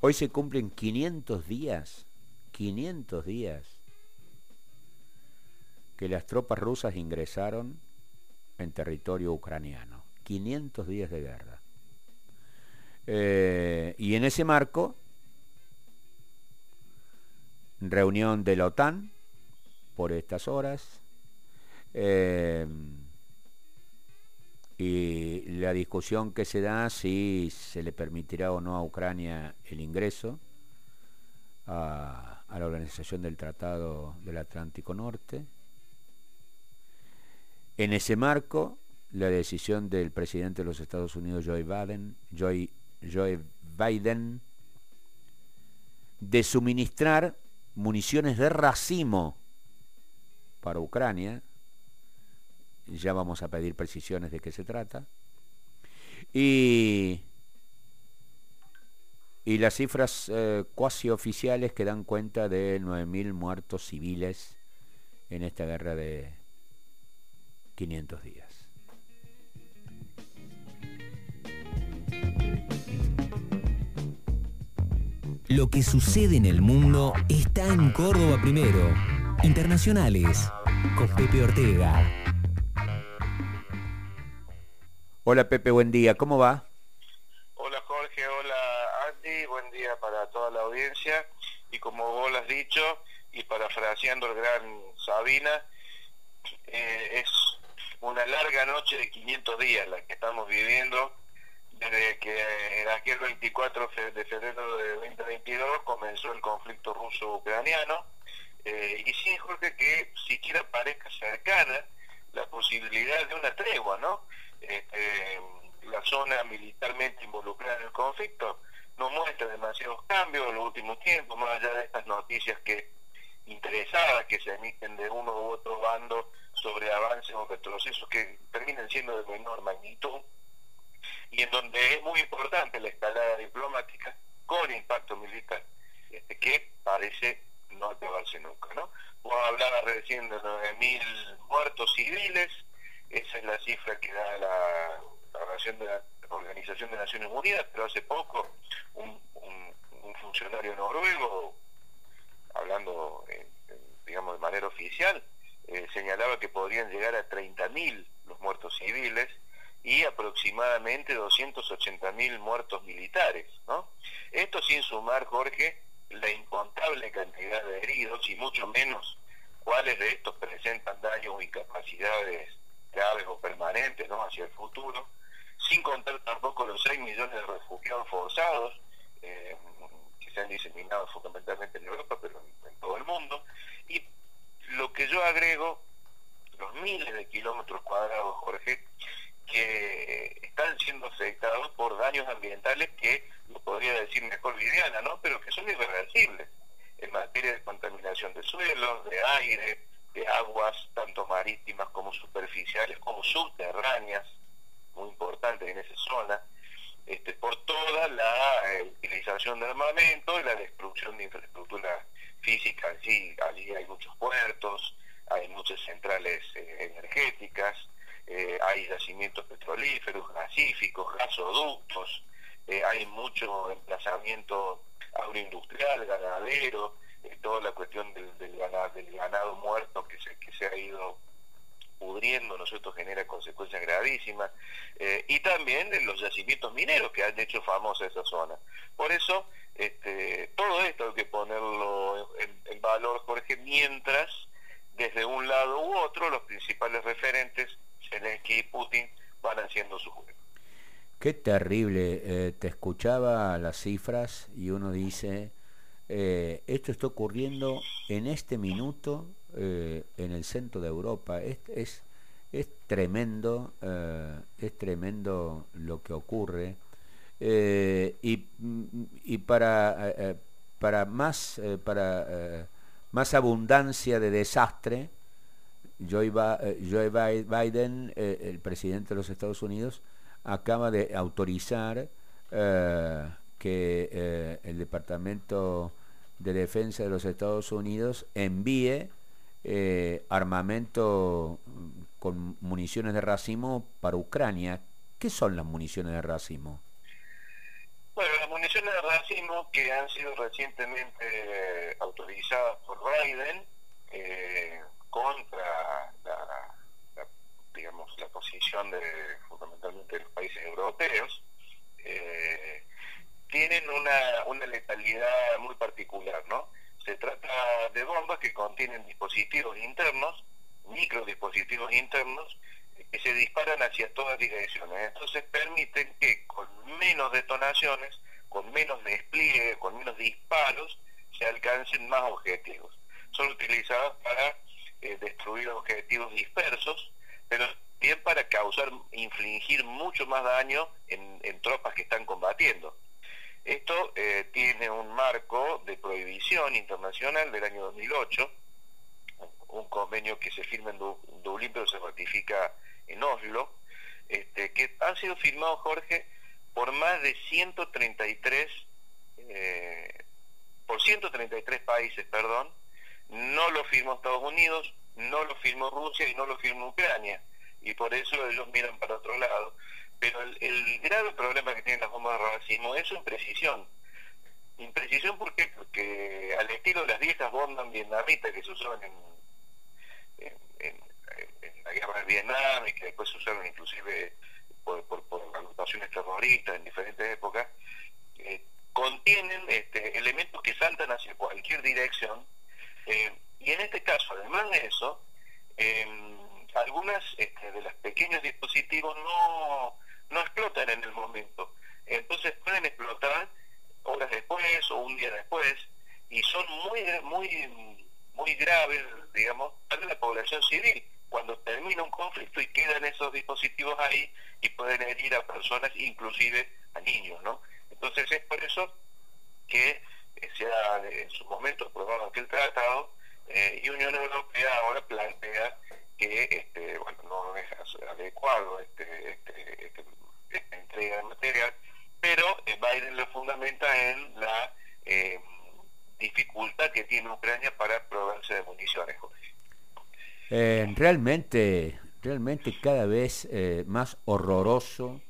Hoy se cumplen 500 días, 500 días, que las tropas rusas ingresaron en territorio ucraniano. 500 días de guerra. Eh, y en ese marco, reunión de la OTAN por estas horas. Eh, y la discusión que se da si se le permitirá o no a Ucrania el ingreso a, la organización del Tratado del Atlántico Norte. En ese marco, la decisión del presidente de los Estados Unidos, Joe Biden, Joe, Joe Biden de suministrar municiones de racimo para Ucrania, ya vamos a pedir precisiones de qué se trata. Y, y las cifras eh, cuasi oficiales que dan cuenta de 9.000 muertos civiles en esta guerra de 500 días. Lo que sucede en el mundo está en Córdoba primero. Internacionales con Pepe Ortega. Hola Pepe, buen día, ¿cómo va? Hola Jorge, hola Andy, buen día para toda la audiencia. Y como vos lo has dicho y parafraseando el gran Sabina, eh, es una larga noche de 500 días la que estamos viviendo. Desde que en aquel 24 de febrero de 2022 comenzó el conflicto ruso-ucraniano. Eh, y sí Jorge que siquiera parezca cercana la posibilidad de una tregua, ¿no? Zona militarmente involucrada en el conflicto no muestra demasiados cambios en los últimos tiempos, más allá de estas noticias que interesadas que se emiten de uno u otro bando sobre avances o retrocesos que terminan siendo de menor magnitud y en donde es muy importante la escalada diplomática con impacto militar, este, que parece no acabarse nunca. ¿no? Vos hablabas recién de 9.000 muertos civiles, esa es la cifra que da la, de la Organización de Naciones Unidas, pero hace poco un, funcionario noruego, hablando digamos de manera oficial, eh, señalaba que podrían llegar a 30.000 los muertos civiles y aproximadamente 280.000 muertos militares. ¿no? Esto sin sumar, Jorge, la incontable cantidad de heridos y mucho menos cuáles de estos presentan daños o incapacidades graves o permanentes ¿no? hacia el futuro, sin contar tampoco los 6 millones de refugiados forzados eh, que se han diseminado fundamentalmente en Europa, pero en, todo el mundo. Y lo que yo agrego, los miles de kilómetros cuadrados, Jorge, que están siendo afectados por daños ambientales que, lo podría decir mejor Viviana, ¿no? pero que son irreversibles en materia de contaminación de suelo, de aire, de aguas tanto marítimas como superficiales, como subterráneas, muy importantes en esa zona, este, por toda la eh, utilización de armamento y la destrucción de infraestructura física. Allí, allí hay muchos puertos, hay muchas centrales eh, energéticas, eh, hay yacimientos petrolíferos, gasíficos, gasoductos, hay mucho emplazamiento agroindustrial, ganadero, toda la cuestión del, ganado, del ganado muerto que se, que se ha ido pudriendo, ¿no genera consecuencias gravísimas, eh, y también de los yacimientos mineros que han hecho famosa esa zona. Por eso, este, todo esto hay que ponerlo en, valor, Jorge, mientras desde un lado u otro los principales referentes, Zelensky y Putin, van haciendo su juego. Qué terrible, eh, te escuchaba las cifras y uno dice, eh, esto está ocurriendo en este minuto eh, en el centro de Europa. Es, es, es tremendo, eh, es tremendo lo que ocurre. y, y, para, para, más, para más abundancia de desastre, Joe Biden, el presidente de los Estados Unidos, acaba de autorizar que el Departamento de Defensa de los Estados Unidos envíe eh, armamento con municiones de racimo para Ucrania. ¿Qué son las municiones de racimo? Bueno, las municiones de racismo que han sido recientemente autorizadas por Biden eh, contra la, digamos, la posición de fundamentalmente de los países europeos, eh, tienen una, una letalidad muy particular, ¿no? Se trata de bombas que contienen dispositivos internos, microdispositivos internos, que se disparan hacia todas direcciones. Entonces permiten que con menos detonaciones, con menos despliegue, con menos disparos, se alcancen más objetivos. Son utilizadas para eh, destruir objetivos dispersos, pero también para causar, infligir mucho más daño en, tropas que están combatiendo. Esto eh, tiene un marco de prohibición internacional del año 2008, un convenio que se firma en Dublín pero se ratifica en Oslo, este, que han sido firmados, Jorge, por más de 133, eh, por 133 países, perdón, no lo firmó Estados Unidos, no lo firmó Rusia y no lo firmó Ucrania, y por eso ellos miran para otro lado. Pero el, grave problema que tienen las bombas de racismo es su imprecisión. Imprecisión ¿por qué? porque al estilo de las viejas bombas vietnamitas que se usaban en, en la guerra de Vietnam y que después se usaron inclusive por, por, agrupaciones terroristas en diferentes épocas, eh, contienen este, elementos que saltan hacia cualquier dirección eh, y en este caso, además de eso, em, algunas este, de los pequeños dispositivos no, no explotan en el momento, entonces pueden explotar horas después o un día después y son muy muy muy graves, digamos, para la población civil cuando termina un conflicto y quedan esos dispositivos ahí y pueden herir a personas, inclusive a niños, ¿no? Entonces es por eso que eh, se ha en su momento aprobado aquel tratado eh, y Unión Europea ahora plantea que este, bueno, no es adecuado este, este, este, esta entrega de material, pero eh, Biden lo fundamenta en la dificultad que tiene Ucrania para probarse de municiones, eh, realmente, realmente cada vez eh, más horroroso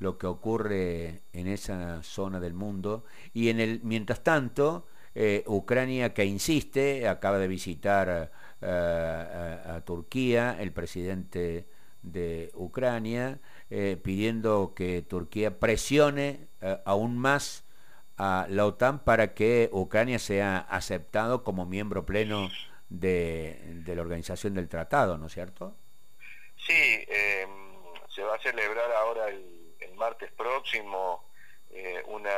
lo que ocurre en esa zona del mundo y en el mientras tanto eh, Ucrania que insiste acaba de visitar a, Turquía el presidente de Ucrania pidiendo que Turquía presione aún más a la OTAN para que Ucrania sea aceptado como miembro pleno de, la organización del tratado, ¿no es cierto? Sí, em, se va a celebrar ahora el, martes próximo eh, una,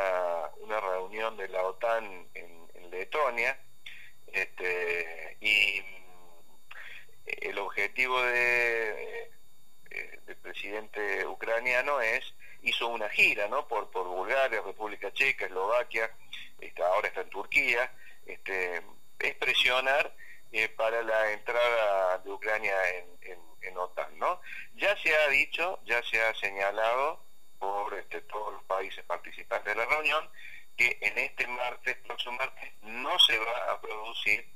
una reunión de la OTAN en, Letonia este, y mm, el objetivo de, eh, del presidente ucraniano es hizo una gira ¿no? por, por Bulgaria, República Checa, Eslovaquia, está, ahora está en Turquía, este, es presionar eh, para la entrada de Ucrania en, en, OTAN. ¿no? Ya se ha dicho, ya se ha señalado por este, todos los países participantes de la reunión en este martes, próximo martes, no se va a producir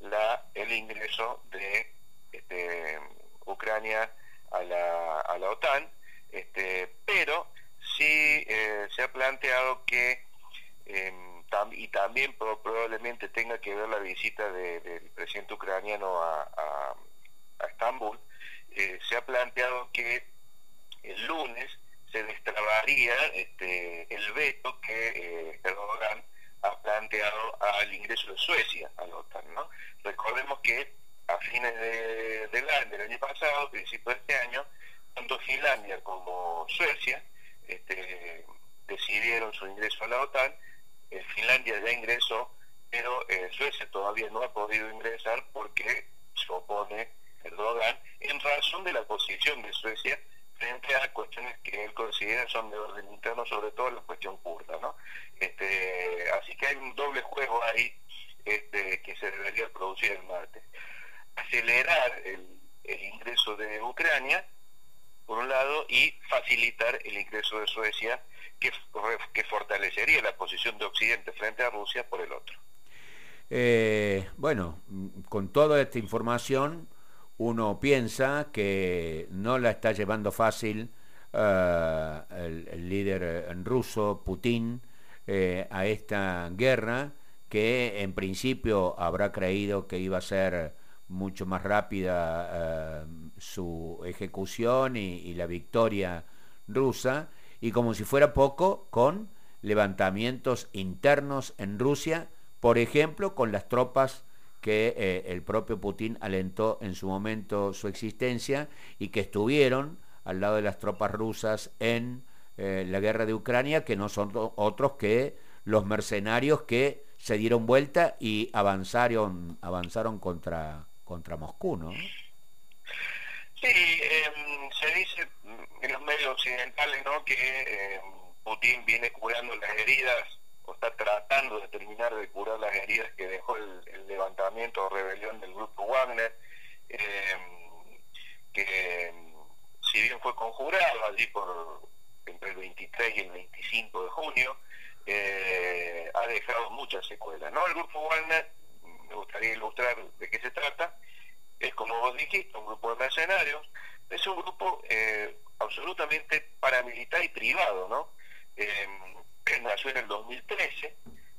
la, el ingreso de este, Ucrania a la, a la OTAN, este, pero sí eh, se ha planteado que em, y también probablemente tenga que ver la visita del presidente ucraniano a, a, Estambul, eh, se ha planteado que el lunes se destrabaría este, el veto que eh, Erdogan ha planteado al ingreso de Suecia a la OTAN. Recordemos que a fines de, del, año, del año pasado, principio de este año, tanto Finlandia como Suecia este, decidieron su ingreso a la OTAN eh, Finlandia ya ingresó, pero eh, Suecia todavía no ha podido ingresar porque se opone Erdogan en razón de la posición de Suecia frente a cuestiones que él considera son de orden interno, sobre todo la cuestión kurda. ¿no? Este, así que hay un doble juego ahí este, que se debería producir el martes. Acelerar el, ingreso de Ucrania, por un lado, y facilitar el ingreso de Suecia que, fortalecería la posición de Occidente frente a Rusia por el otro. Eh, bueno, con toda esta información uno piensa que no la está llevando fácil eh, el, líder ruso, Putin, eh, a esta guerra que en principio habrá creído que iba a ser mucho más rápida eh, su ejecución y, la victoria rusa, y como si fuera poco, con levantamientos internos en Rusia, por ejemplo, con las tropas que eh, el propio Putin alentó en su momento su existencia y que estuvieron al lado de las tropas rusas en eh, la guerra de Ucrania, que no son otros que los mercenarios que se dieron vuelta y avanzaron, avanzaron contra, contra Moscú, ¿no? Sí, em, se dice en los medios occidentales ¿no? que em, Putin viene curando las heridas o está tratando de terminar de curar las heridas que dejó el, levantamiento o rebelión del grupo Wagner, em, que si bien fue conjurado allí por entre el 23 y el 25 de junio, eh, ha dejado muchas secuelas. ¿no? El grupo Wagner me gustaría ilustrar de qué se trata. Es como vos dijiste, un grupo de mercenarios. Es un grupo eh, absolutamente paramilitar y privado, ¿no? Eh, nació en el 2013.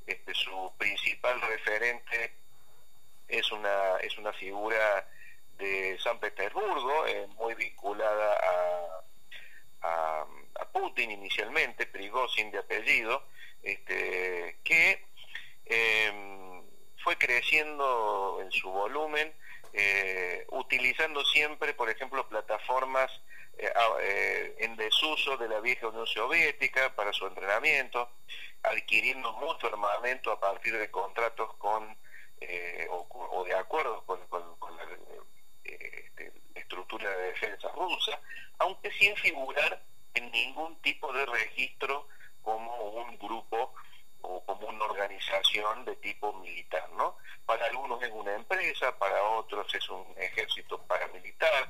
Este, su principal referente es una, es una figura de San Petersburgo, eh, muy vinculada a, Putin inicialmente, Prigozhin de apellido, este, que eh, fue creciendo en su volumen, eh, utilizando siempre, por ejemplo, plataformas eh, eh, en desuso de la vieja Unión Soviética para su entrenamiento, adquiriendo mucho armamento a partir de contratos con o, de acuerdos con, la este, estructura de defensa rusa, aunque sin figurar en ningún tipo de registro como un grupo o como una organización de tipo militar, ¿no? Para algunos es una empresa, para otros es un ejército paramilitar,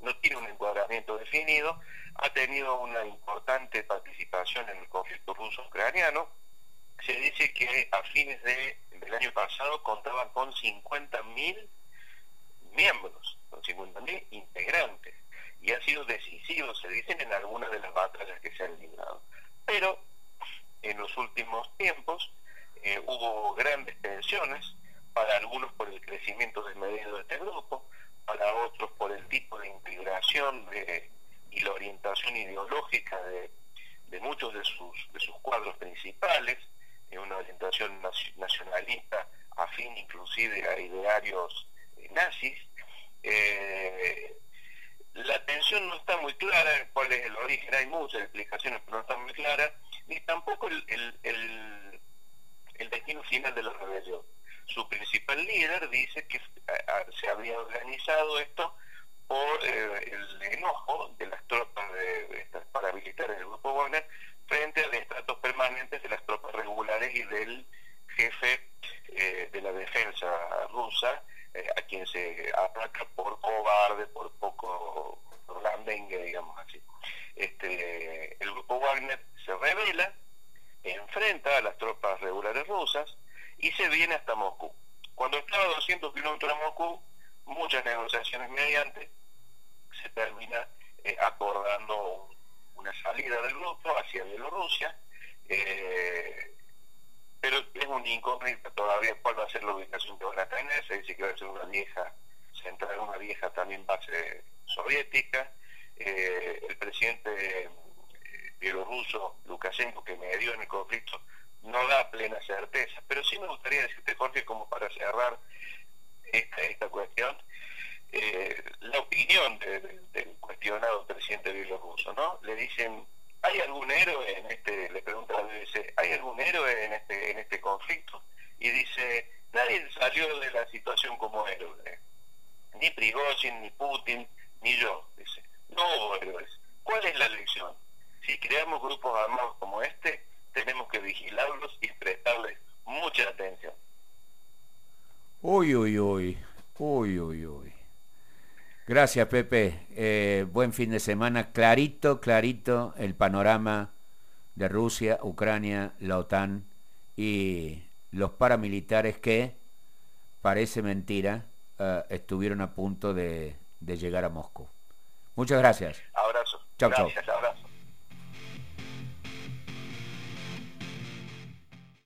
no tiene un encuadramiento definido, ha tenido una importante participación en el conflicto ruso-ucraniano. Se dice que a fines de, del año pasado contaban con 50.000 miembros, con 50.000 integrantes, y ha sido decisivo, se dicen, en algunas de las batallas que se han librado. Pero en los últimos tiempos eh, hubo grandes tensiones, para algunos por el crecimiento desmedido de este grupo, para otros por el tipo de integración y la orientación ideológica de, muchos de sus, cuadros principales, en una orientación nacionalista afín inclusive a idearios eh, nazis. Eh, la tensión no está muy clara, cuál es el origen, hay muchas explicaciones, pero no está muy clara ni tampoco el, el, destino final de la rebelión. Su principal líder dice que se había organizado esto por eh, el enojo de las tropas de, estas paramilitares del grupo Wagner frente a estratos permanentes de las tropas regulares y del jefe eh, de la defensa rusa, eh, a quien se ataca por cobarde, por poco blandengue, digamos así. Este, el grupo Wagner se revela, enfrenta a las tropas regulares rusas y se viene hasta Moscú. Cuando estaba a 200 kilómetros de Moscú, negociaciones mediante, se termina eh, acordando una salida del grupo hacia Bielorrusia, eh, pero es un incógnita todavía cuál va a ser la ubicación que van a tener, se dice que va a ser una vieja central, una vieja también base soviética, eh, el presidente bielorruso Lukashenko que me dio en el conflicto no da plena certeza. Pero sí me gustaría decirte, Jorge, como para cerrar esta, esta cuestión, eh, la opinión del cuestionado presidente bielorruso, ¿no? Le dicen, ¿hay algún héroe en este, le pregunta a la BBC, ¿hay algún héroe en este, en este conflicto? Y dice, nadie salió de la situación como héroe. Ni Prigozhin, ni Putin, ni yo, dice. No hubo héroes. ¿Cuál es la lección? si creamos grupos armados como este, tenemos que vigilarlos y prestarles mucha atención. Uy, uy, uy, uy, uy, uy. Gracias, Pepe. Eh, buen fin de semana. Clarito, clarito el panorama de Rusia, Ucrania, la OTAN y los paramilitares que, parece mentira, eh, estuvieron a punto de, llegar a Moscú. Muchas gracias. Abrazo. Chao, chao.